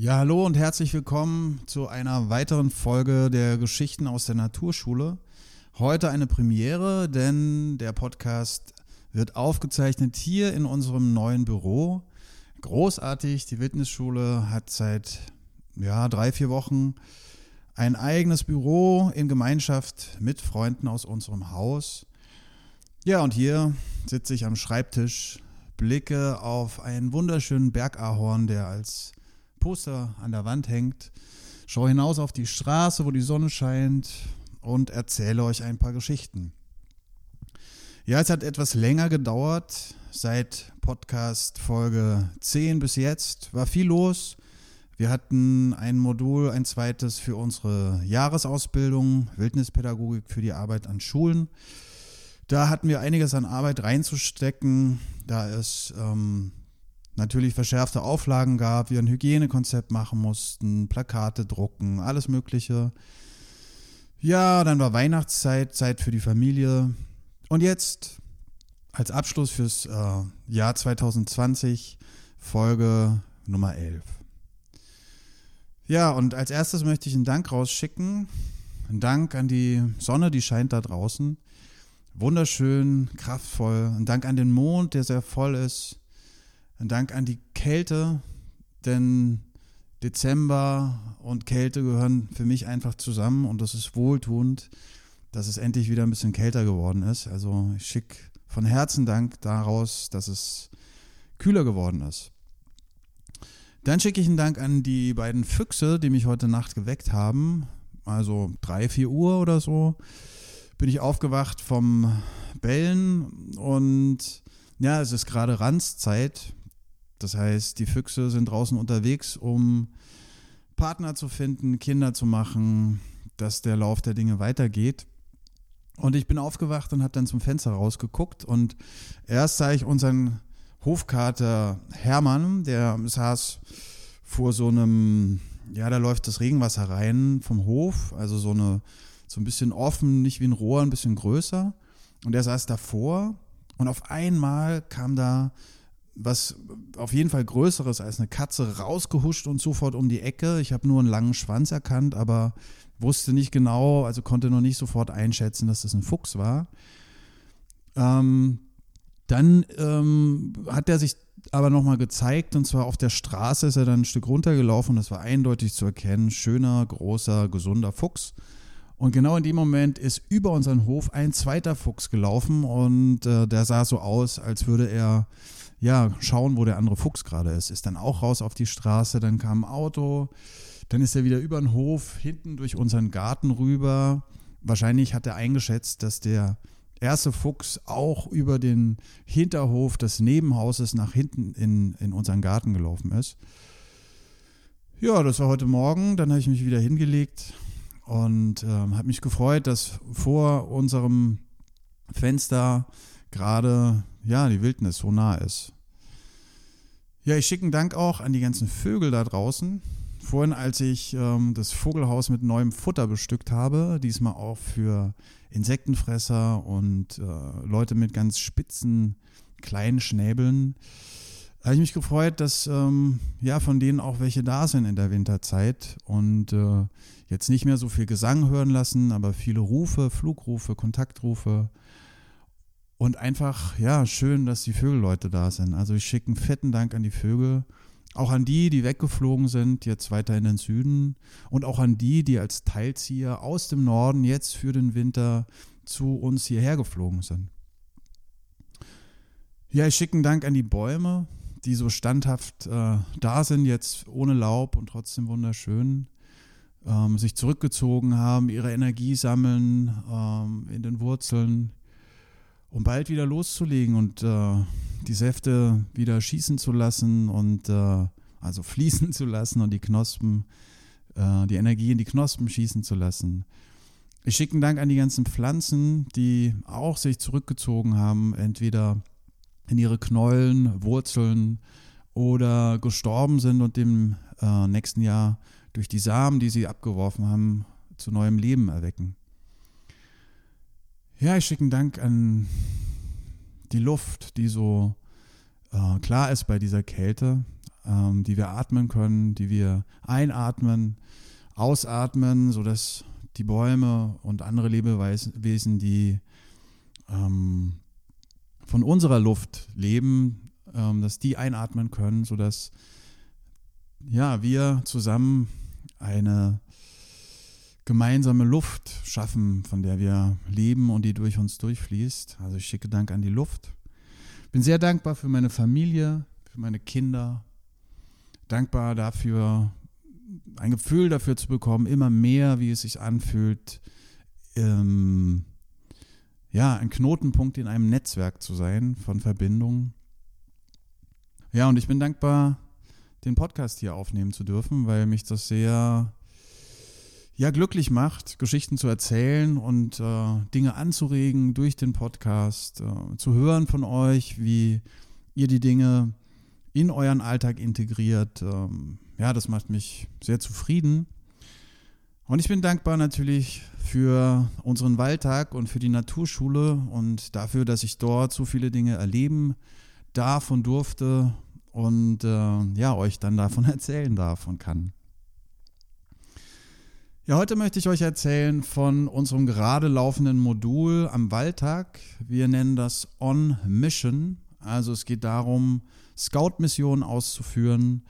Ja, hallo und herzlich willkommen zu einer weiteren Folge der Geschichten aus der Naturschule. Heute eine Premiere, denn der Podcast wird aufgezeichnet hier in unserem neuen Büro. Großartig, die Wildnisschule hat seit ja, drei, vier Wochen ein eigenes Büro in Gemeinschaft mit Freunden aus unserem Haus. Ja, und hier sitze ich am Schreibtisch, blicke auf einen wunderschönen Bergahorn, der als Poster an der Wand hängt. Schaue hinaus auf die Straße, wo die Sonne scheint und erzähle euch ein paar Geschichten. Ja, es hat etwas länger gedauert. Seit Podcast Folge 10 bis jetzt war viel los. Wir hatten ein Modul, ein zweites für unsere Jahresausbildung, Wildnispädagogik für die Arbeit an Schulen. Da hatten wir einiges an Arbeit reinzustecken, da es ähm, natürlich verschärfte Auflagen gab, wir ein Hygienekonzept machen mussten, Plakate drucken, alles Mögliche. Ja, dann war Weihnachtszeit, Zeit für die Familie. Und jetzt als Abschluss fürs äh, Jahr 2020 Folge Nummer 11. Ja, und als erstes möchte ich einen Dank rausschicken. Ein Dank an die Sonne, die scheint da draußen. Wunderschön, kraftvoll. Ein Dank an den Mond, der sehr voll ist. Ein Dank an die Kälte, denn Dezember und Kälte gehören für mich einfach zusammen und das ist wohltuend, dass es endlich wieder ein bisschen kälter geworden ist. Also ich schicke von Herzen Dank daraus, dass es kühler geworden ist. Dann schicke ich einen Dank an die beiden Füchse, die mich heute Nacht geweckt haben. Also drei, vier Uhr oder so bin ich aufgewacht vom Bellen und ja, es ist gerade Ranzzeit. Das heißt, die Füchse sind draußen unterwegs, um Partner zu finden, Kinder zu machen, dass der Lauf der Dinge weitergeht. Und ich bin aufgewacht und habe dann zum Fenster rausgeguckt und erst sah ich unseren Hofkater Hermann, der saß vor so einem, ja, da läuft das Regenwasser rein vom Hof, also so eine, so ein bisschen offen, nicht wie ein Rohr, ein bisschen größer. Und er saß davor und auf einmal kam da was auf jeden Fall Größeres als eine Katze rausgehuscht und sofort um die Ecke. Ich habe nur einen langen Schwanz erkannt, aber wusste nicht genau, also konnte noch nicht sofort einschätzen, dass das ein Fuchs war. Ähm, dann ähm, hat er sich aber nochmal gezeigt und zwar auf der Straße ist er dann ein Stück runtergelaufen und das war eindeutig zu erkennen. Schöner, großer, gesunder Fuchs. Und genau in dem Moment ist über unseren Hof ein zweiter Fuchs gelaufen und äh, der sah so aus, als würde er ja, schauen, wo der andere Fuchs gerade ist. Ist dann auch raus auf die Straße, dann kam ein Auto, dann ist er wieder über den Hof, hinten durch unseren Garten rüber. Wahrscheinlich hat er eingeschätzt, dass der erste Fuchs auch über den Hinterhof des Nebenhauses nach hinten in, in unseren Garten gelaufen ist. Ja, das war heute Morgen. Dann habe ich mich wieder hingelegt und äh, habe mich gefreut, dass vor unserem Fenster gerade ja, die Wildnis so nah ist. Ja, ich schicke einen Dank auch an die ganzen Vögel da draußen. Vorhin, als ich ähm, das Vogelhaus mit neuem Futter bestückt habe, diesmal auch für Insektenfresser und äh, Leute mit ganz spitzen, kleinen Schnäbeln, habe ich mich gefreut, dass ähm, ja von denen auch welche da sind in der Winterzeit und äh, jetzt nicht mehr so viel Gesang hören lassen, aber viele Rufe, Flugrufe, Kontaktrufe und einfach, ja, schön, dass die Vögelleute da sind. Also ich schicke einen fetten Dank an die Vögel. Auch an die, die weggeflogen sind, jetzt weiter in den Süden. Und auch an die, die als Teilzieher aus dem Norden jetzt für den Winter zu uns hierher geflogen sind. Ja, ich schicke einen Dank an die Bäume, die so standhaft äh, da sind, jetzt ohne Laub und trotzdem wunderschön. Ähm, sich zurückgezogen haben, ihre Energie sammeln ähm, in den Wurzeln, um bald wieder loszulegen und äh, die Säfte wieder schießen zu lassen und äh, also fließen zu lassen und die Knospen, äh, die Energie in die Knospen schießen zu lassen. Ich schicke einen Dank an die ganzen Pflanzen, die auch sich zurückgezogen haben, entweder in ihre Knollen, Wurzeln oder gestorben sind und im äh, nächsten Jahr durch die Samen, die sie abgeworfen haben, zu neuem Leben erwecken. Ja, ich schicke einen Dank an die Luft, die so äh, klar ist bei dieser Kälte. ähm, die wir atmen können, die wir einatmen, ausatmen, sodass die Bäume und andere Lebewesen, die ähm, von unserer Luft leben, ähm, dass die einatmen können, sodass ja, wir zusammen eine gemeinsame Luft schaffen, von der wir leben und die durch uns durchfließt. Also ich schicke Dank an die Luft. Bin sehr dankbar für meine Familie, für meine Kinder. Dankbar dafür, ein Gefühl dafür zu bekommen, immer mehr, wie es sich anfühlt, ähm, ja, ein Knotenpunkt in einem Netzwerk zu sein von Verbindungen. Ja, und ich bin dankbar, den Podcast hier aufnehmen zu dürfen, weil mich das sehr ja glücklich macht, Geschichten zu erzählen und äh, Dinge anzuregen durch den Podcast, äh, zu hören von euch, wie ihr die Dinge in euren Alltag integriert. Ähm, ja, das macht mich sehr zufrieden. Und ich bin dankbar natürlich für unseren Waldtag und für die Naturschule und dafür, dass ich dort so viele Dinge erleben darf und durfte und äh, ja, euch dann davon erzählen darf und kann. Ja, heute möchte ich euch erzählen von unserem gerade laufenden Modul am Waldtag. Wir nennen das On Mission. Also es geht darum, Scout-Missionen auszuführen.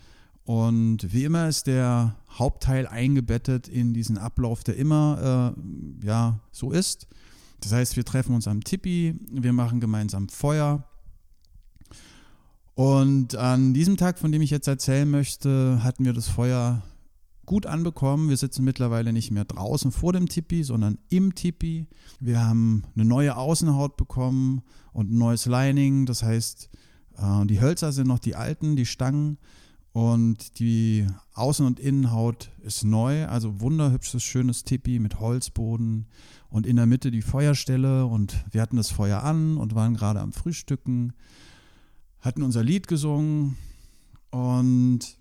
Und wie immer ist der Hauptteil eingebettet in diesen Ablauf, der immer äh, ja, so ist. Das heißt, wir treffen uns am Tipi, wir machen gemeinsam Feuer. Und an diesem Tag, von dem ich jetzt erzählen möchte, hatten wir das Feuer gut anbekommen. Wir sitzen mittlerweile nicht mehr draußen vor dem Tipi, sondern im Tipi. Wir haben eine neue Außenhaut bekommen und ein neues Lining. Das heißt, äh, die Hölzer sind noch die alten, die Stangen. Und die Außen- und Innenhaut ist neu, also wunderhübsches, schönes Tipi mit Holzboden und in der Mitte die Feuerstelle. Und wir hatten das Feuer an und waren gerade am Frühstücken, hatten unser Lied gesungen und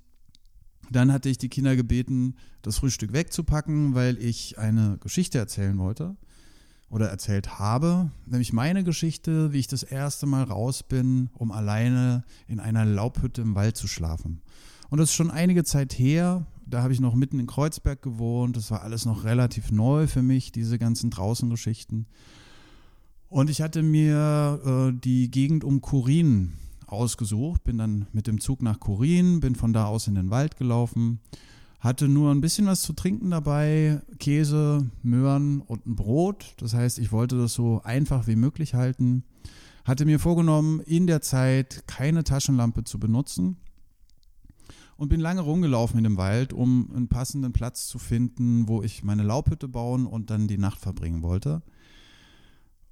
dann hatte ich die Kinder gebeten, das Frühstück wegzupacken, weil ich eine Geschichte erzählen wollte oder erzählt habe, nämlich meine Geschichte, wie ich das erste Mal raus bin, um alleine in einer Laubhütte im Wald zu schlafen. Und das ist schon einige Zeit her. Da habe ich noch mitten in Kreuzberg gewohnt. Das war alles noch relativ neu für mich, diese ganzen Draußengeschichten. Und ich hatte mir äh, die Gegend um Kurin ausgesucht, bin dann mit dem Zug nach Korin, bin von da aus in den Wald gelaufen, hatte nur ein bisschen was zu trinken dabei, Käse, Möhren und ein Brot. Das heißt, ich wollte das so einfach wie möglich halten. Hatte mir vorgenommen, in der Zeit keine Taschenlampe zu benutzen und bin lange rumgelaufen in dem Wald, um einen passenden Platz zu finden, wo ich meine Laubhütte bauen und dann die Nacht verbringen wollte.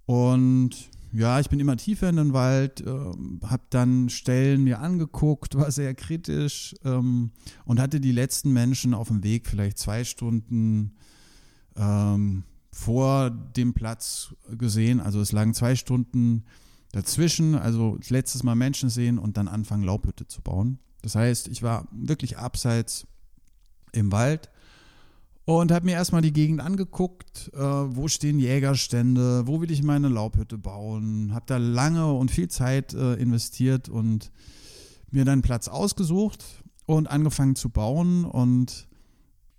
Und ja, ich bin immer tiefer in den Wald, äh, habe dann Stellen mir angeguckt, war sehr kritisch ähm, und hatte die letzten Menschen auf dem Weg vielleicht zwei Stunden ähm, vor dem Platz gesehen. Also es lagen zwei Stunden dazwischen, also letztes Mal Menschen sehen und dann anfangen Laubhütte zu bauen. Das heißt, ich war wirklich abseits im Wald und habe mir erstmal die Gegend angeguckt, äh, wo stehen Jägerstände, wo will ich meine Laubhütte bauen. Habe da lange und viel Zeit äh, investiert und mir dann Platz ausgesucht und angefangen zu bauen. Und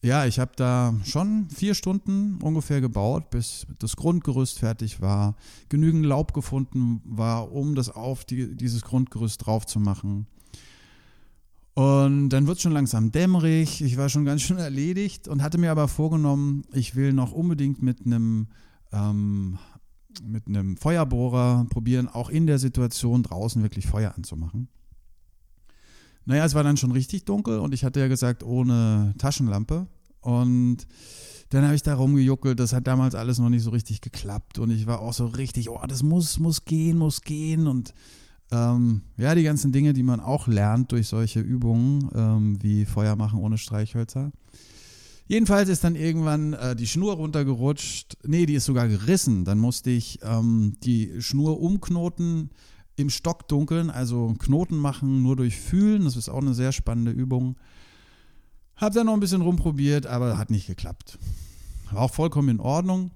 ja, ich habe da schon vier Stunden ungefähr gebaut, bis das Grundgerüst fertig war, genügend Laub gefunden war, um das auf die, dieses Grundgerüst drauf zu machen. Und dann wird es schon langsam dämmerig. Ich war schon ganz schön erledigt und hatte mir aber vorgenommen, ich will noch unbedingt mit einem ähm, mit einem Feuerbohrer probieren, auch in der Situation draußen wirklich Feuer anzumachen. Naja, es war dann schon richtig dunkel und ich hatte ja gesagt, ohne Taschenlampe. Und dann habe ich da rumgejuckelt, das hat damals alles noch nicht so richtig geklappt und ich war auch so richtig, oh, das muss, muss gehen, muss gehen und ähm, ja, die ganzen Dinge, die man auch lernt durch solche Übungen, ähm, wie Feuer machen ohne Streichhölzer. Jedenfalls ist dann irgendwann äh, die Schnur runtergerutscht. Nee, die ist sogar gerissen. Dann musste ich ähm, die Schnur umknoten im Stockdunkeln, also Knoten machen nur durch Fühlen. Das ist auch eine sehr spannende Übung. Hab dann noch ein bisschen rumprobiert, aber hat nicht geklappt. War auch vollkommen in Ordnung.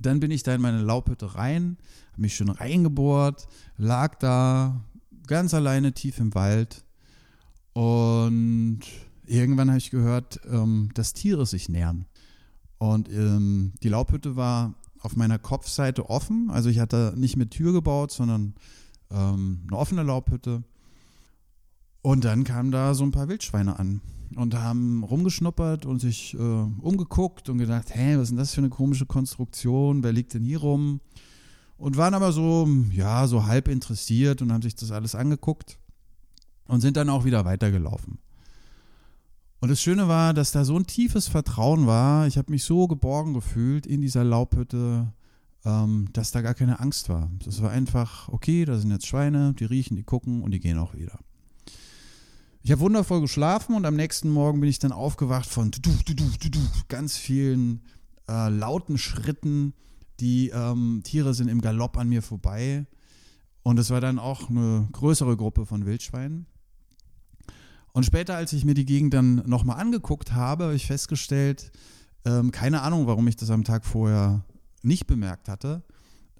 Dann bin ich da in meine Laubhütte rein, habe mich schön reingebohrt, lag da ganz alleine tief im Wald Und irgendwann habe ich gehört, ähm, dass Tiere sich nähern. Und ähm, die Laubhütte war auf meiner Kopfseite offen. Also ich hatte nicht mit Tür gebaut, sondern ähm, eine offene Laubhütte. Und dann kamen da so ein paar Wildschweine an und haben rumgeschnuppert und sich äh, umgeguckt und gedacht, hä, was ist denn das für eine komische Konstruktion? Wer liegt denn hier rum? Und waren aber so, ja, so halb interessiert und haben sich das alles angeguckt und sind dann auch wieder weitergelaufen. Und das Schöne war, dass da so ein tiefes Vertrauen war. Ich habe mich so geborgen gefühlt in dieser Laubhütte, ähm, dass da gar keine Angst war. Das war einfach, okay, da sind jetzt Schweine, die riechen, die gucken und die gehen auch wieder. Ich habe wundervoll geschlafen und am nächsten Morgen bin ich dann aufgewacht von ganz vielen äh, lauten Schritten. Die ähm, Tiere sind im Galopp an mir vorbei. Und es war dann auch eine größere Gruppe von Wildschweinen. Und später, als ich mir die Gegend dann nochmal angeguckt habe, habe ich festgestellt, ähm, keine Ahnung, warum ich das am Tag vorher nicht bemerkt hatte.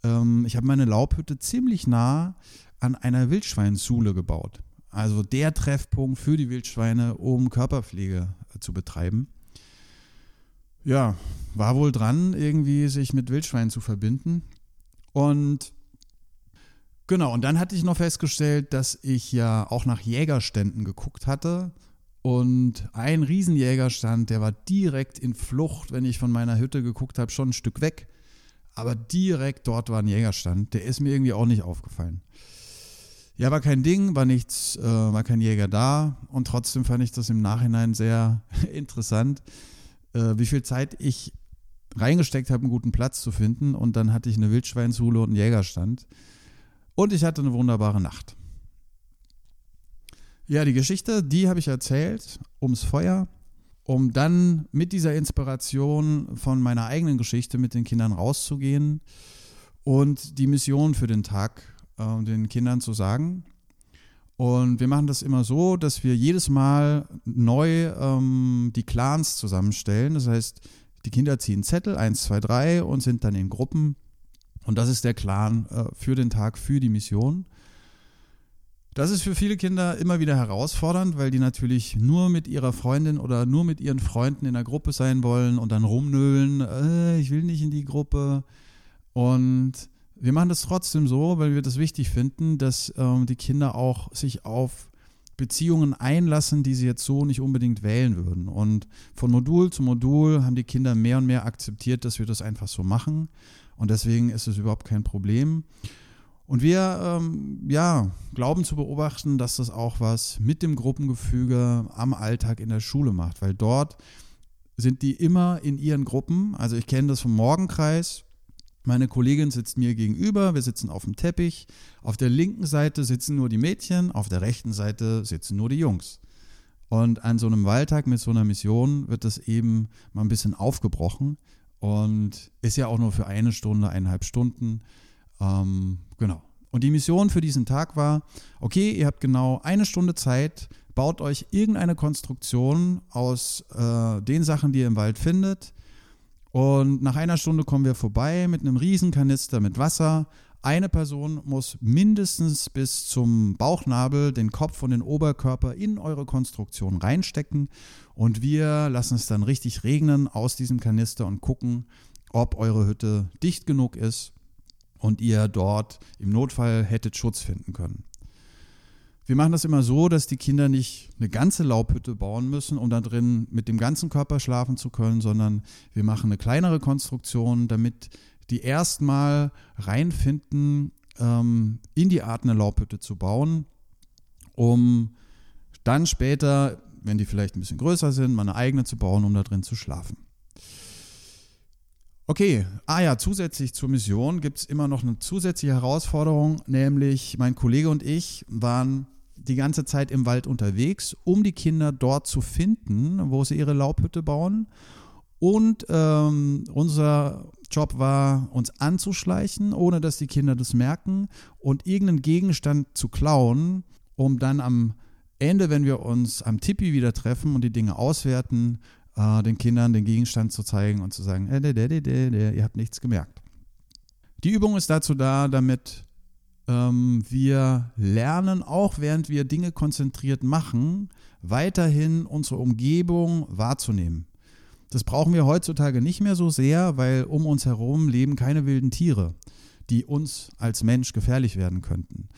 Ähm, ich habe meine Laubhütte ziemlich nah an einer Wildschweinsule gebaut. Also der Treffpunkt für die Wildschweine, um Körperpflege äh, zu betreiben. Ja, war wohl dran, irgendwie sich mit Wildschweinen zu verbinden. Und Genau, und dann hatte ich noch festgestellt, dass ich ja auch nach Jägerständen geguckt hatte. Und ein Riesenjägerstand, der war direkt in Flucht, wenn ich von meiner Hütte geguckt habe, schon ein Stück weg. Aber direkt dort war ein Jägerstand. Der ist mir irgendwie auch nicht aufgefallen. Ja, war kein Ding, war nichts, äh, war kein Jäger da. Und trotzdem fand ich das im Nachhinein sehr interessant, äh, wie viel Zeit ich reingesteckt habe, einen guten Platz zu finden. Und dann hatte ich eine Wildschweinshule und einen Jägerstand. Und ich hatte eine wunderbare Nacht. Ja, die Geschichte, die habe ich erzählt ums Feuer, um dann mit dieser Inspiration von meiner eigenen Geschichte mit den Kindern rauszugehen und die Mission für den Tag äh, den Kindern zu sagen. Und wir machen das immer so, dass wir jedes Mal neu ähm, die Clans zusammenstellen. Das heißt, die Kinder ziehen Zettel, 1, 2, 3 und sind dann in Gruppen und das ist der Clan äh, für den Tag, für die Mission. Das ist für viele Kinder immer wieder herausfordernd, weil die natürlich nur mit ihrer Freundin oder nur mit ihren Freunden in der Gruppe sein wollen und dann rumnöhlen, äh, ich will nicht in die Gruppe. Und wir machen das trotzdem so, weil wir das wichtig finden, dass ähm, die Kinder auch sich auf Beziehungen einlassen, die sie jetzt so nicht unbedingt wählen würden. Und von Modul zu Modul haben die Kinder mehr und mehr akzeptiert, dass wir das einfach so machen. Und deswegen ist es überhaupt kein Problem. Und wir ähm, ja, glauben zu beobachten, dass das auch was mit dem Gruppengefüge am Alltag in der Schule macht, weil dort sind die immer in ihren Gruppen. Also ich kenne das vom Morgenkreis. Meine Kollegin sitzt mir gegenüber, wir sitzen auf dem Teppich. Auf der linken Seite sitzen nur die Mädchen, auf der rechten Seite sitzen nur die Jungs. Und an so einem Wahltag mit so einer Mission wird das eben mal ein bisschen aufgebrochen, und ist ja auch nur für eine Stunde, eineinhalb Stunden. Ähm, genau. Und die Mission für diesen Tag war, okay, ihr habt genau eine Stunde Zeit, baut euch irgendeine Konstruktion aus äh, den Sachen, die ihr im Wald findet. Und nach einer Stunde kommen wir vorbei mit einem Riesenkanister mit Wasser, eine Person muss mindestens bis zum Bauchnabel den Kopf und den Oberkörper in eure Konstruktion reinstecken und wir lassen es dann richtig regnen aus diesem Kanister und gucken, ob eure Hütte dicht genug ist und ihr dort im Notfall hättet Schutz finden können. Wir machen das immer so, dass die Kinder nicht eine ganze Laubhütte bauen müssen, um da drin mit dem ganzen Körper schlafen zu können, sondern wir machen eine kleinere Konstruktion, damit die erstmal reinfinden, ähm, in die Art eine Laubhütte zu bauen, um dann später, wenn die vielleicht ein bisschen größer sind, mal eine eigene zu bauen, um da drin zu schlafen. Okay, ah ja, zusätzlich zur Mission gibt es immer noch eine zusätzliche Herausforderung, nämlich mein Kollege und ich waren die ganze Zeit im Wald unterwegs, um die Kinder dort zu finden, wo sie ihre Laubhütte bauen. Und ähm, unser Job war, uns anzuschleichen, ohne dass die Kinder das merken und irgendeinen Gegenstand zu klauen, um dann am Ende, wenn wir uns am Tippi wieder treffen und die Dinge auswerten, äh, den Kindern den Gegenstand zu zeigen und zu sagen, äh, de, de, de, ihr habt nichts gemerkt. Die Übung ist dazu da, damit ähm, wir lernen, auch während wir Dinge konzentriert machen, weiterhin unsere Umgebung wahrzunehmen. Das brauchen wir heutzutage nicht mehr so sehr, weil um uns herum leben keine wilden Tiere, die uns als Mensch gefährlich werden könnten.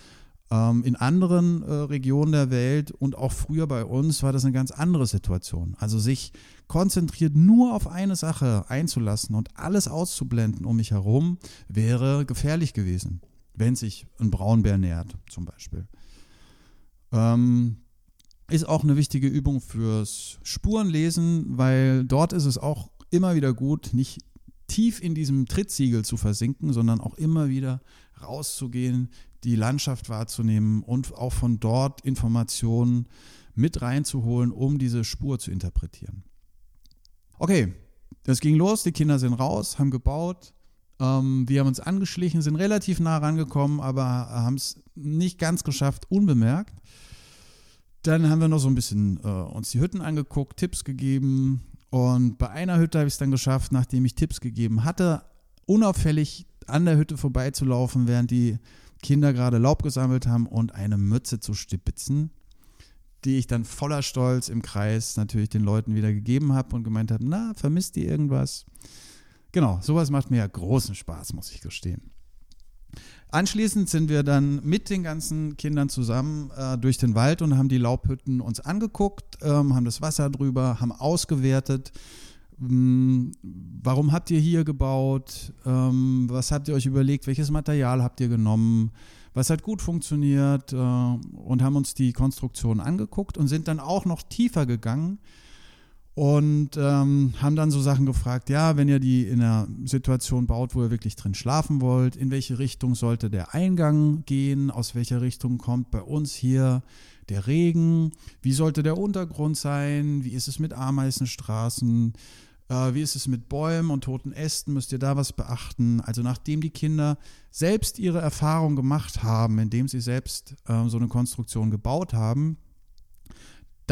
Ähm, in anderen äh, Regionen der Welt und auch früher bei uns war das eine ganz andere Situation. Also sich konzentriert nur auf eine Sache einzulassen und alles auszublenden um mich herum, wäre gefährlich gewesen, wenn sich ein Braunbär nähert zum Beispiel. Ähm, ist auch eine wichtige Übung fürs Spurenlesen, weil dort ist es auch immer wieder gut, nicht tief in diesem Trittsiegel zu versinken, sondern auch immer wieder rauszugehen, die Landschaft wahrzunehmen und auch von dort Informationen mit reinzuholen, um diese Spur zu interpretieren. Okay, das ging los, die Kinder sind raus, haben gebaut, ähm, wir haben uns angeschlichen, sind relativ nah rangekommen, aber haben es nicht ganz geschafft, unbemerkt. Dann haben wir noch so ein bisschen äh, uns die Hütten angeguckt, Tipps gegeben. Und bei einer Hütte habe ich es dann geschafft, nachdem ich Tipps gegeben hatte, unauffällig an der Hütte vorbeizulaufen, während die Kinder gerade Laub gesammelt haben und eine Mütze zu stipitzen, die ich dann voller Stolz im Kreis natürlich den Leuten wieder gegeben habe und gemeint habe, na, vermisst ihr irgendwas? Genau, sowas macht mir ja großen Spaß, muss ich gestehen. Anschließend sind wir dann mit den ganzen Kindern zusammen äh, durch den Wald und haben die Laubhütten uns angeguckt, ähm, haben das Wasser drüber, haben ausgewertet. Ähm, warum habt ihr hier gebaut? Ähm, was habt ihr euch überlegt? Welches Material habt ihr genommen? Was hat gut funktioniert? Äh, und haben uns die Konstruktion angeguckt und sind dann auch noch tiefer gegangen und ähm, haben dann so Sachen gefragt, ja, wenn ihr die in einer Situation baut, wo ihr wirklich drin schlafen wollt, in welche Richtung sollte der Eingang gehen, aus welcher Richtung kommt bei uns hier der Regen, wie sollte der Untergrund sein, wie ist es mit Ameisenstraßen, äh, wie ist es mit Bäumen und toten Ästen, müsst ihr da was beachten. Also nachdem die Kinder selbst ihre Erfahrung gemacht haben, indem sie selbst äh, so eine Konstruktion gebaut haben,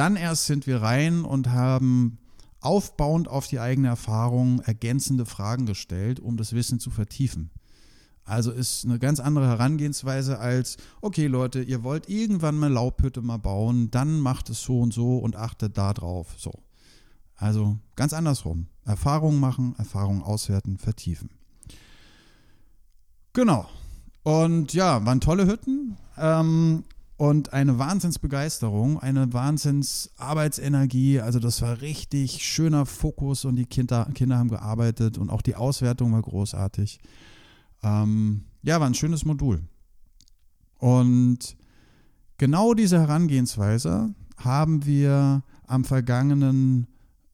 dann erst sind wir rein und haben aufbauend auf die eigene Erfahrung ergänzende Fragen gestellt, um das Wissen zu vertiefen. Also ist eine ganz andere Herangehensweise als, okay Leute, ihr wollt irgendwann mal Laubhütte mal bauen, dann macht es so und so und achtet da drauf. So. Also ganz andersrum. Erfahrungen machen, Erfahrungen auswerten, vertiefen. Genau. Und ja, waren tolle Hütten. Ähm, und eine Wahnsinnsbegeisterung, eine Wahnsinnsarbeitsenergie. Also das war richtig schöner Fokus und die Kinder, Kinder haben gearbeitet und auch die Auswertung war großartig. Ähm, ja, war ein schönes Modul. Und genau diese Herangehensweise haben wir am vergangenen,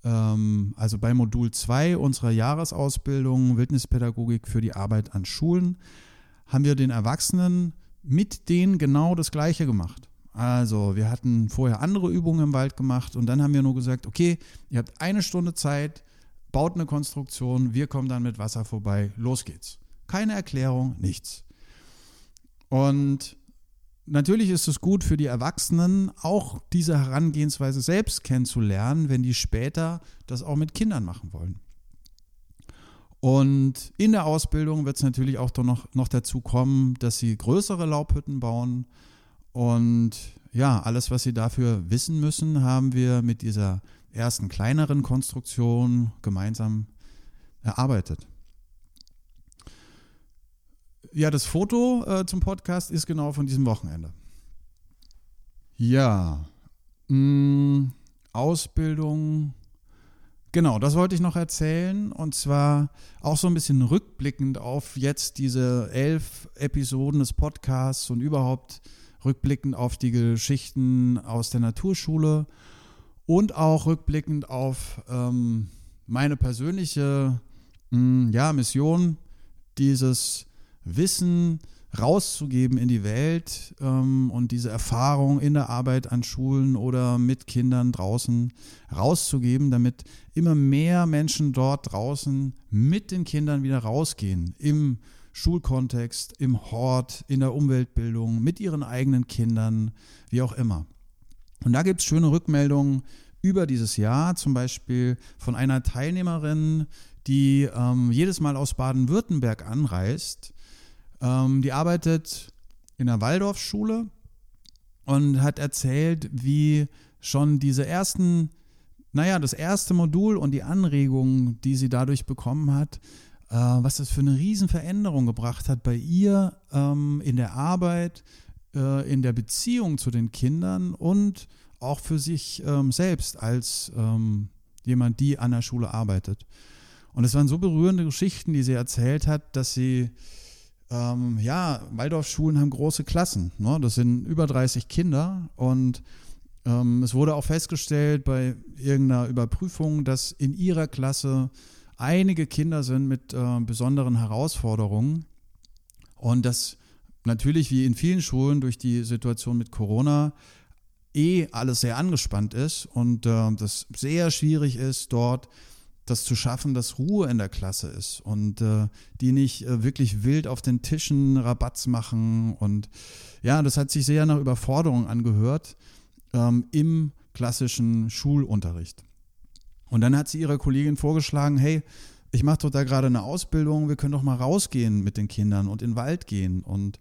ähm, also bei Modul 2 unserer Jahresausbildung Wildnispädagogik für die Arbeit an Schulen, haben wir den Erwachsenen mit denen genau das Gleiche gemacht. Also, wir hatten vorher andere Übungen im Wald gemacht und dann haben wir nur gesagt, okay, ihr habt eine Stunde Zeit, baut eine Konstruktion, wir kommen dann mit Wasser vorbei, los geht's. Keine Erklärung, nichts. Und natürlich ist es gut für die Erwachsenen, auch diese Herangehensweise selbst kennenzulernen, wenn die später das auch mit Kindern machen wollen. Und in der Ausbildung wird es natürlich auch noch, noch dazu kommen, dass sie größere Laubhütten bauen. Und ja, alles, was sie dafür wissen müssen, haben wir mit dieser ersten kleineren Konstruktion gemeinsam erarbeitet. Ja, das Foto äh, zum Podcast ist genau von diesem Wochenende. Ja, mh, mm, Ausbildung Genau, das wollte ich noch erzählen. Und zwar auch so ein bisschen rückblickend auf jetzt diese elf Episoden des Podcasts und überhaupt rückblickend auf die Geschichten aus der Naturschule und auch rückblickend auf ähm, meine persönliche mh, hm, ja, Mission, dieses Wissen rauszugeben in die Welt ähm, und diese Erfahrung in der Arbeit an Schulen oder mit Kindern draußen rauszugeben, damit immer mehr Menschen dort draußen mit den Kindern wieder rausgehen im Schulkontext, im Hort, in der Umweltbildung, mit ihren eigenen Kindern, wie auch immer. Und da gibt es schöne Rückmeldungen über dieses Jahr, zum Beispiel von einer Teilnehmerin, die ähm, jedes Mal aus Baden-Württemberg anreist ähm, die arbeitet in der Waldorfschule und hat erzählt, wie schon diese ersten, naja, das erste Modul und die Anregungen, die sie dadurch bekommen hat, äh, was das für eine Riesenveränderung gebracht hat bei ihr ähm, in der Arbeit, äh, in der Beziehung zu den Kindern und auch für sich ähm, selbst als ähm, jemand, die an der Schule arbeitet. Und es waren so berührende Geschichten, die sie erzählt hat, dass sie, ähm, ja, Waldorfschulen haben große Klassen. Ne? Das sind über 30 Kinder und ähm, es wurde auch festgestellt bei irgendeiner Überprüfung, dass in ihrer Klasse einige Kinder sind mit äh, besonderen Herausforderungen und dass natürlich wie in vielen Schulen durch die Situation mit Corona eh alles sehr angespannt ist und äh, das sehr schwierig ist, dort das zu schaffen, dass Ruhe in der Klasse ist und äh, die nicht äh, wirklich wild auf den Tischen Rabatz machen. Und ja, das hat sich sehr nach Überforderung angehört ähm, im klassischen Schulunterricht. Und dann hat sie ihrer Kollegin vorgeschlagen, hey, ich mache doch da gerade eine Ausbildung, wir können doch mal rausgehen mit den Kindern und in den Wald gehen. Und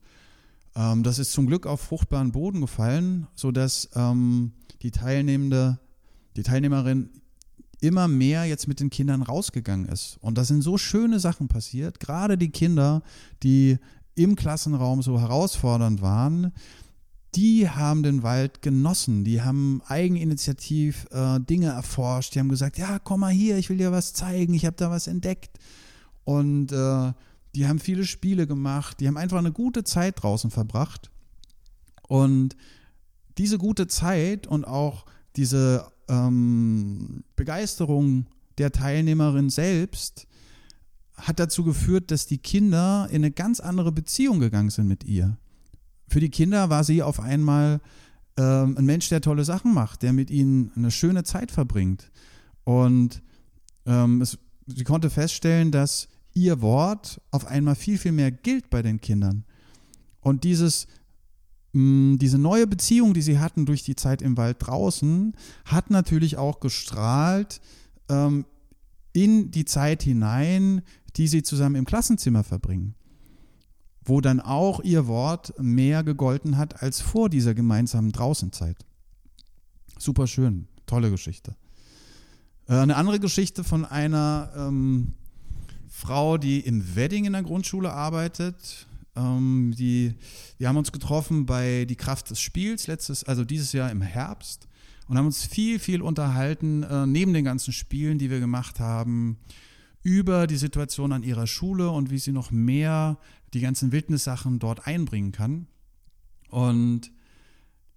ähm, das ist zum Glück auf fruchtbaren Boden gefallen, sodass ähm, die Teilnehmende, die Teilnehmerin immer mehr jetzt mit den Kindern rausgegangen ist. Und da sind so schöne Sachen passiert, gerade die Kinder, die im Klassenraum so herausfordernd waren, die haben den Wald genossen, die haben eigeninitiativ äh, Dinge erforscht, die haben gesagt, ja, komm mal hier, ich will dir was zeigen, ich habe da was entdeckt. Und äh, die haben viele Spiele gemacht, die haben einfach eine gute Zeit draußen verbracht. Und diese gute Zeit und auch diese ähm, Begeisterung der Teilnehmerin selbst hat dazu geführt, dass die Kinder in eine ganz andere Beziehung gegangen sind mit ihr. Für die Kinder war sie auf einmal ähm, ein Mensch, der tolle Sachen macht, der mit ihnen eine schöne Zeit verbringt. Und ähm, es, sie konnte feststellen, dass ihr Wort auf einmal viel, viel mehr gilt bei den Kindern. Und dieses, diese neue Beziehung, die sie hatten durch die Zeit im Wald draußen, hat natürlich auch gestrahlt ähm, in die Zeit hinein, die sie zusammen im Klassenzimmer verbringen. Wo dann auch ihr Wort mehr gegolten hat als vor dieser gemeinsamen Draußenzeit. Super schön, tolle Geschichte. Äh, eine andere Geschichte von einer ähm, Frau, die im Wedding in der Grundschule arbeitet. Ähm, die, wir haben uns getroffen bei Die Kraft des Spiels, letztes, also dieses Jahr im Herbst und haben uns viel, viel unterhalten, äh, neben den ganzen Spielen, die wir gemacht haben, über die Situation an ihrer Schule und wie sie noch mehr die ganzen Wildnissachen dort einbringen kann. Und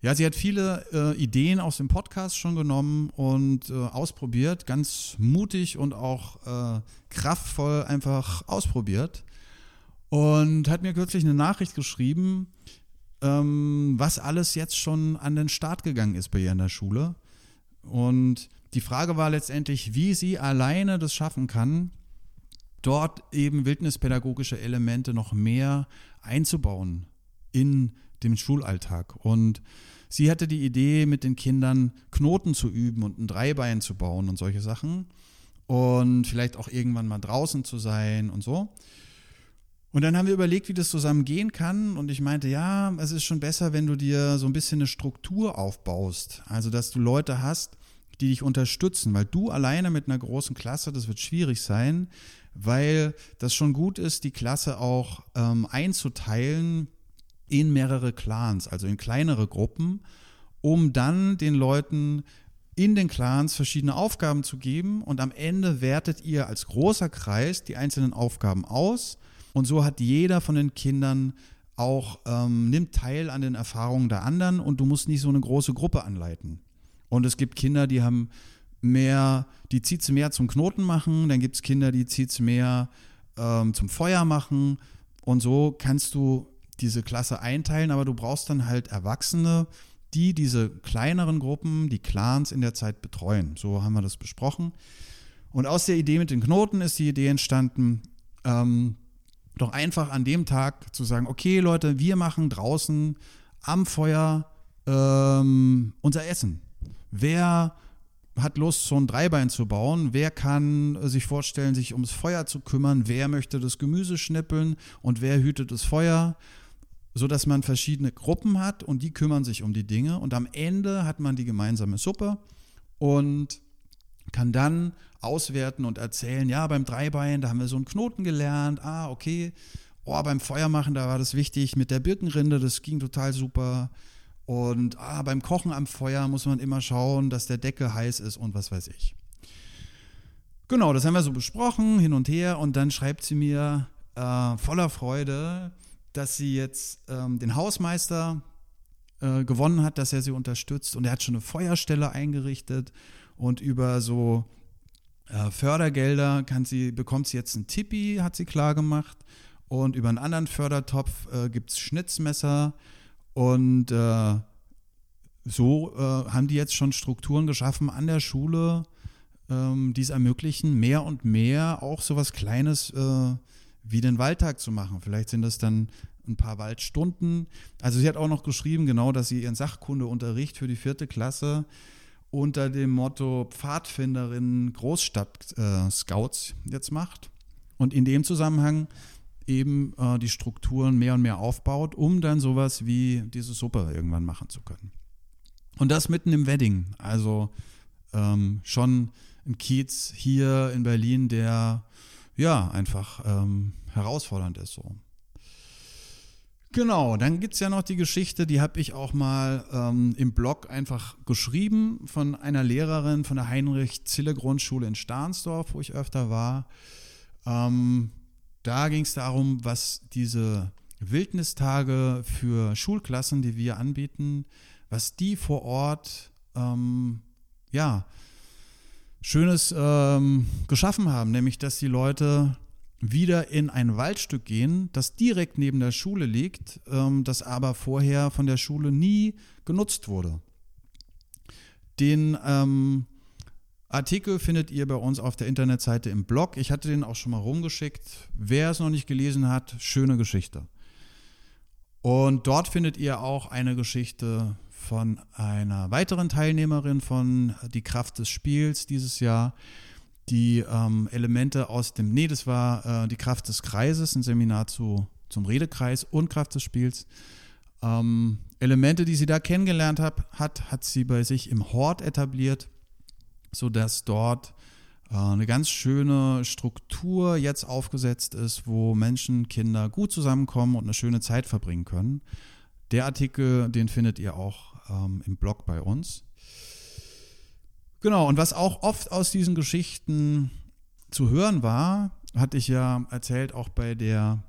ja, sie hat viele äh, Ideen aus dem Podcast schon genommen und äh, ausprobiert, ganz mutig und auch äh, kraftvoll einfach ausprobiert. Und hat mir kürzlich eine Nachricht geschrieben, ähm, was alles jetzt schon an den Start gegangen ist bei ihr in der Schule. Und die Frage war letztendlich, wie sie alleine das schaffen kann, dort eben wildnispädagogische Elemente noch mehr einzubauen in dem Schulalltag. Und sie hatte die Idee, mit den Kindern Knoten zu üben und ein Dreibein zu bauen und solche Sachen. Und vielleicht auch irgendwann mal draußen zu sein und so. Und dann haben wir überlegt, wie das zusammen gehen kann. Und ich meinte, ja, es ist schon besser, wenn du dir so ein bisschen eine Struktur aufbaust. Also, dass du Leute hast, die dich unterstützen, weil du alleine mit einer großen Klasse, das wird schwierig sein, weil das schon gut ist, die Klasse auch ähm, einzuteilen in mehrere Clans, also in kleinere Gruppen, um dann den Leuten in den Clans verschiedene Aufgaben zu geben und am Ende wertet ihr als großer Kreis die einzelnen Aufgaben aus und so hat jeder von den Kindern auch ähm, nimmt teil an den Erfahrungen der anderen und du musst nicht so eine große Gruppe anleiten. Und es gibt Kinder, die haben mehr, die zieht es mehr zum Knoten machen, dann gibt es Kinder, die zieht es mehr ähm, zum Feuer machen und so kannst du diese Klasse einteilen, aber du brauchst dann halt Erwachsene, die diese kleineren Gruppen, die Clans in der Zeit betreuen. So haben wir das besprochen. Und aus der Idee mit den Knoten ist die Idee entstanden, ähm, doch einfach an dem Tag zu sagen, okay Leute, wir machen draußen am Feuer ähm, unser Essen. Wer hat Lust, so ein Dreibein zu bauen? Wer kann sich vorstellen, sich ums Feuer zu kümmern? Wer möchte das Gemüse schnippeln und wer hütet das Feuer? so dass man verschiedene Gruppen hat und die kümmern sich um die Dinge und am Ende hat man die gemeinsame Suppe und kann dann auswerten und erzählen, ja, beim Dreibein, da haben wir so einen Knoten gelernt, ah, okay, oh, beim Feuermachen, da war das wichtig mit der Birkenrinde, das ging total super. Und ah, beim Kochen am Feuer muss man immer schauen, dass der Deckel heiß ist und was weiß ich. Genau, das haben wir so besprochen, hin und her. Und dann schreibt sie mir äh, voller Freude, dass sie jetzt ähm, den Hausmeister äh, gewonnen hat, dass er sie unterstützt. Und er hat schon eine Feuerstelle eingerichtet. Und über so äh, Fördergelder kann sie, bekommt sie jetzt ein Tippi, hat sie klar gemacht. Und über einen anderen Fördertopf äh, gibt es Schnitzmesser. Und äh, so äh, haben die jetzt schon Strukturen geschaffen an der Schule, ähm, die es ermöglichen, mehr und mehr auch so was Kleines äh, wie den Waldtag zu machen. Vielleicht sind das dann ein paar Waldstunden. Also sie hat auch noch geschrieben, genau, dass sie ihren Sachkundeunterricht für die vierte Klasse unter dem Motto Pfadfinderin Großstadt-Scouts äh, jetzt macht. Und in dem Zusammenhang eben äh, die Strukturen mehr und mehr aufbaut, um dann sowas wie diese Suppe irgendwann machen zu können. Und das mitten im Wedding. Also ähm, schon ein Kiez hier in Berlin, der ja einfach ähm, herausfordernd ist so. Genau, dann gibt es ja noch die Geschichte, die habe ich auch mal ähm, im Blog einfach geschrieben von einer Lehrerin von der Heinrich-Zille-Grundschule in Stahnsdorf, wo ich öfter war. Ähm, da ging es darum, was diese Wildnistage für Schulklassen, die wir anbieten, was die vor Ort ähm, ja, Schönes ähm, geschaffen haben, nämlich dass die Leute wieder in ein Waldstück gehen, das direkt neben der Schule liegt, ähm, das aber vorher von der Schule nie genutzt wurde. Den ähm, Artikel findet ihr bei uns auf der Internetseite im Blog. Ich hatte den auch schon mal rumgeschickt. Wer es noch nicht gelesen hat, schöne Geschichte. Und dort findet ihr auch eine Geschichte von einer weiteren Teilnehmerin von Die Kraft des Spiels dieses Jahr, die ähm, Elemente aus dem, nee, das war äh, Die Kraft des Kreises, ein Seminar zu, zum Redekreis und Kraft des Spiels. Ähm, Elemente, die sie da kennengelernt hat, hat, hat sie bei sich im Hort etabliert, sodass dort äh, eine ganz schöne Struktur jetzt aufgesetzt ist, wo Menschen, Kinder gut zusammenkommen und eine schöne Zeit verbringen können. Der Artikel, den findet ihr auch ähm, im Blog bei uns. Genau, und was auch oft aus diesen Geschichten zu hören war, hatte ich ja erzählt, auch bei der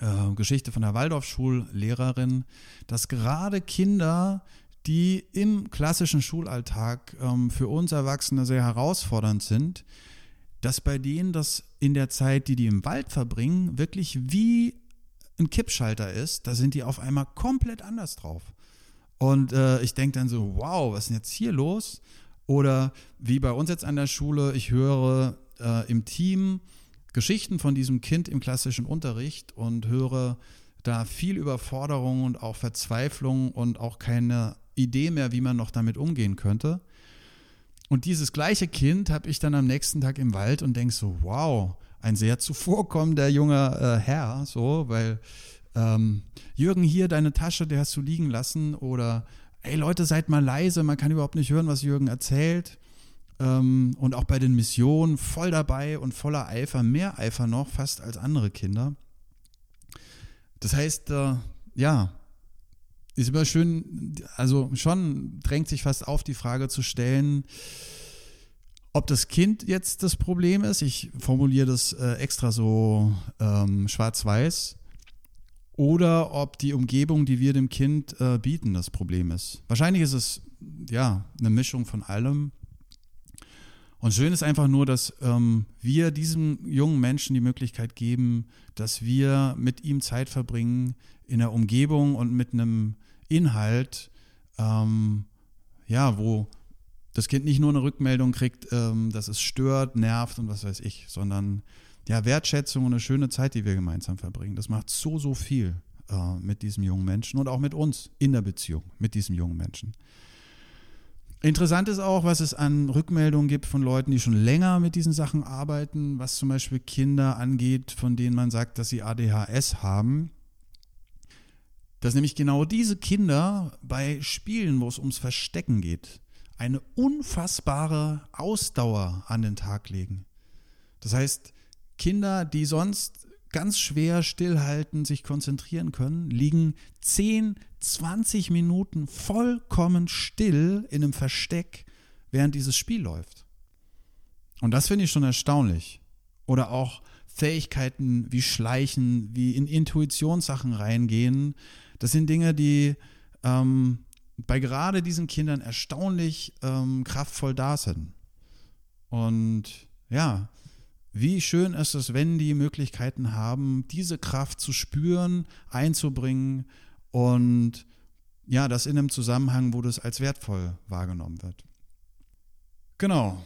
äh, Geschichte von der Waldorfschullehrerin, dass gerade Kinder, die im klassischen Schulalltag ähm, für uns Erwachsene sehr herausfordernd sind, dass bei denen das in der Zeit, die die im Wald verbringen, wirklich wie ein Kippschalter ist. Da sind die auf einmal komplett anders drauf. Und äh, ich denke dann so, wow, was ist denn jetzt hier los? Oder wie bei uns jetzt an der Schule, ich höre äh, im Team Geschichten von diesem Kind im klassischen Unterricht und höre da viel Überforderung und auch Verzweiflung und auch keine Idee mehr, wie man noch damit umgehen könnte. Und dieses gleiche Kind habe ich dann am nächsten Tag im Wald und denke so, wow, ein sehr zuvorkommender junger äh, Herr, so, weil ähm, Jürgen, hier deine Tasche, der hast du liegen lassen oder ey Leute, seid mal leise, man kann überhaupt nicht hören, was Jürgen erzählt. Ähm, und auch bei den Missionen voll dabei und voller Eifer, mehr Eifer noch, fast als andere Kinder. Das heißt, äh, ja, ist immer schön, also schon drängt sich fast auf, die Frage zu stellen, ob das Kind jetzt das Problem ist. Ich formuliere das äh, extra so ähm, schwarz-weiß oder ob die Umgebung, die wir dem Kind äh, bieten, das Problem ist. Wahrscheinlich ist es ja eine Mischung von allem. Und schön ist einfach nur, dass ähm, wir diesem jungen Menschen die Möglichkeit geben, dass wir mit ihm Zeit verbringen in der Umgebung und mit einem Inhalt, ähm, ja, wo das Kind nicht nur eine Rückmeldung kriegt, ähm, dass es stört, nervt und was weiß ich, sondern ja, Wertschätzung und eine schöne Zeit, die wir gemeinsam verbringen. Das macht so, so viel äh, mit diesem jungen Menschen und auch mit uns in der Beziehung mit diesem jungen Menschen. Interessant ist auch, was es an Rückmeldungen gibt von Leuten, die schon länger mit diesen Sachen arbeiten, was zum Beispiel Kinder angeht, von denen man sagt, dass sie ADHS haben. dass nämlich genau diese Kinder bei Spielen, wo es ums Verstecken geht, eine unfassbare Ausdauer an den Tag legen. Das heißt, Kinder, die sonst ganz schwer stillhalten, sich konzentrieren können, liegen 10, 20 Minuten vollkommen still in einem Versteck, während dieses Spiel läuft. Und das finde ich schon erstaunlich. Oder auch Fähigkeiten wie Schleichen, wie in Intuitionssachen reingehen. Das sind Dinge, die ähm, bei gerade diesen Kindern erstaunlich ähm, kraftvoll da sind. Und ja, wie schön ist es, wenn die Möglichkeiten haben, diese Kraft zu spüren, einzubringen und ja, das in einem Zusammenhang, wo das als wertvoll wahrgenommen wird. Genau.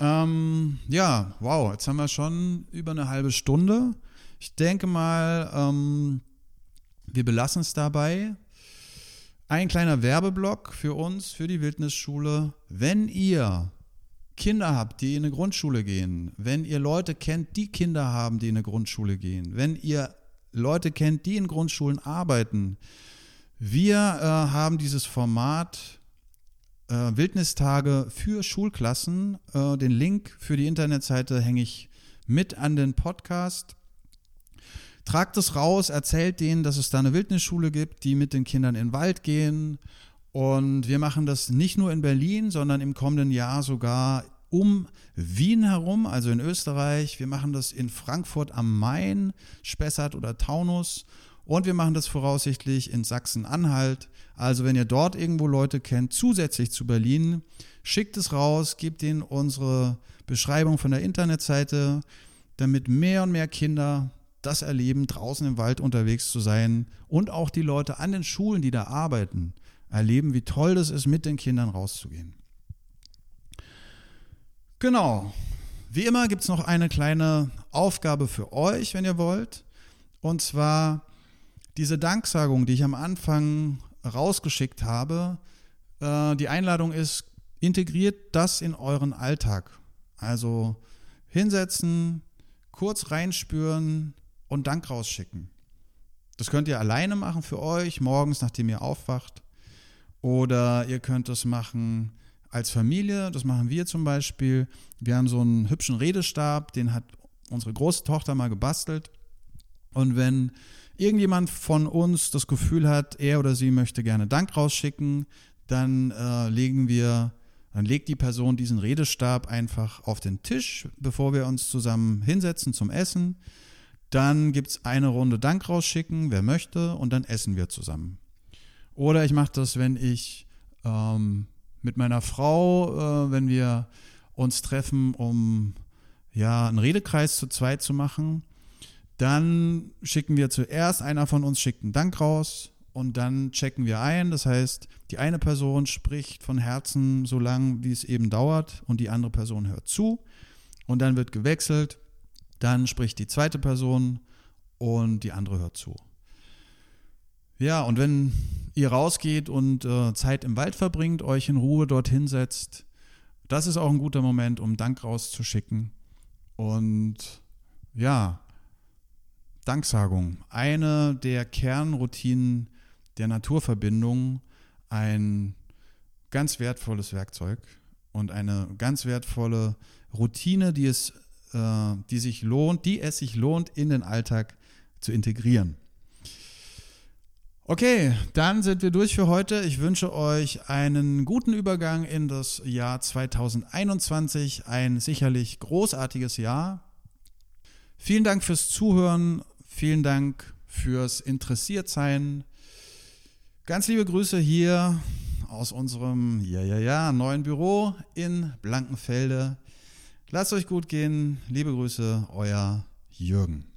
Ähm, ja, wow, jetzt haben wir schon über eine halbe Stunde. Ich denke mal, ähm, wir belassen es dabei. Ein kleiner Werbeblock für uns, für die Wildnisschule. Wenn ihr Kinder habt, die in eine Grundschule gehen, wenn ihr Leute kennt, die Kinder haben, die in eine Grundschule gehen, wenn ihr Leute kennt, die in Grundschulen arbeiten, wir äh, haben dieses Format äh, Wildnistage für Schulklassen. Äh, den Link für die Internetseite hänge ich mit an den Podcast. Tragt es raus, erzählt denen, dass es da eine Wildnisschule gibt, die mit den Kindern in den Wald gehen. Und wir machen das nicht nur in Berlin, sondern im kommenden Jahr sogar um Wien herum, also in Österreich. Wir machen das in Frankfurt am Main, Spessart oder Taunus. Und wir machen das voraussichtlich in Sachsen-Anhalt. Also wenn ihr dort irgendwo Leute kennt, zusätzlich zu Berlin, schickt es raus, gebt ihnen unsere Beschreibung von der Internetseite, damit mehr und mehr Kinder das erleben, draußen im Wald unterwegs zu sein und auch die Leute an den Schulen, die da arbeiten, erleben, wie toll das ist, mit den Kindern rauszugehen. Genau. Wie immer gibt es noch eine kleine Aufgabe für euch, wenn ihr wollt. Und zwar diese Danksagung, die ich am Anfang rausgeschickt habe. Äh, die Einladung ist, integriert das in euren Alltag. Also hinsetzen, kurz reinspüren, und Dank rausschicken. Das könnt ihr alleine machen für euch, morgens, nachdem ihr aufwacht. Oder ihr könnt es machen als Familie. Das machen wir zum Beispiel. Wir haben so einen hübschen Redestab, den hat unsere große Tochter mal gebastelt. Und wenn irgendjemand von uns das Gefühl hat, er oder sie möchte gerne Dank rausschicken, dann äh, legen wir, dann legt die Person diesen Redestab einfach auf den Tisch, bevor wir uns zusammen hinsetzen zum Essen. Dann gibt es eine Runde Dank rausschicken, wer möchte, und dann essen wir zusammen. Oder ich mache das, wenn ich ähm, mit meiner Frau, äh, wenn wir uns treffen, um ja einen Redekreis zu zweit zu machen. Dann schicken wir zuerst, einer von uns schickt einen Dank raus und dann checken wir ein. Das heißt, die eine Person spricht von Herzen so lang, wie es eben dauert und die andere Person hört zu. Und dann wird gewechselt dann spricht die zweite Person und die andere hört zu. Ja, und wenn ihr rausgeht und äh, Zeit im Wald verbringt, euch in Ruhe dorthin setzt, das ist auch ein guter Moment, um Dank rauszuschicken. Und ja, Danksagung, eine der Kernroutinen der Naturverbindung, ein ganz wertvolles Werkzeug und eine ganz wertvolle Routine, die es äh, die sich lohnt, die es sich lohnt, in den Alltag zu integrieren. Okay, dann sind wir durch für heute. Ich wünsche euch einen guten Übergang in das Jahr 2021, ein sicherlich großartiges Jahr. Vielen Dank fürs Zuhören, vielen Dank fürs Interessiertsein. Ganz liebe Grüße hier aus unserem ja ja ja neuen Büro in Blankenfelde. Lasst euch gut gehen. Liebe Grüße, euer Jürgen.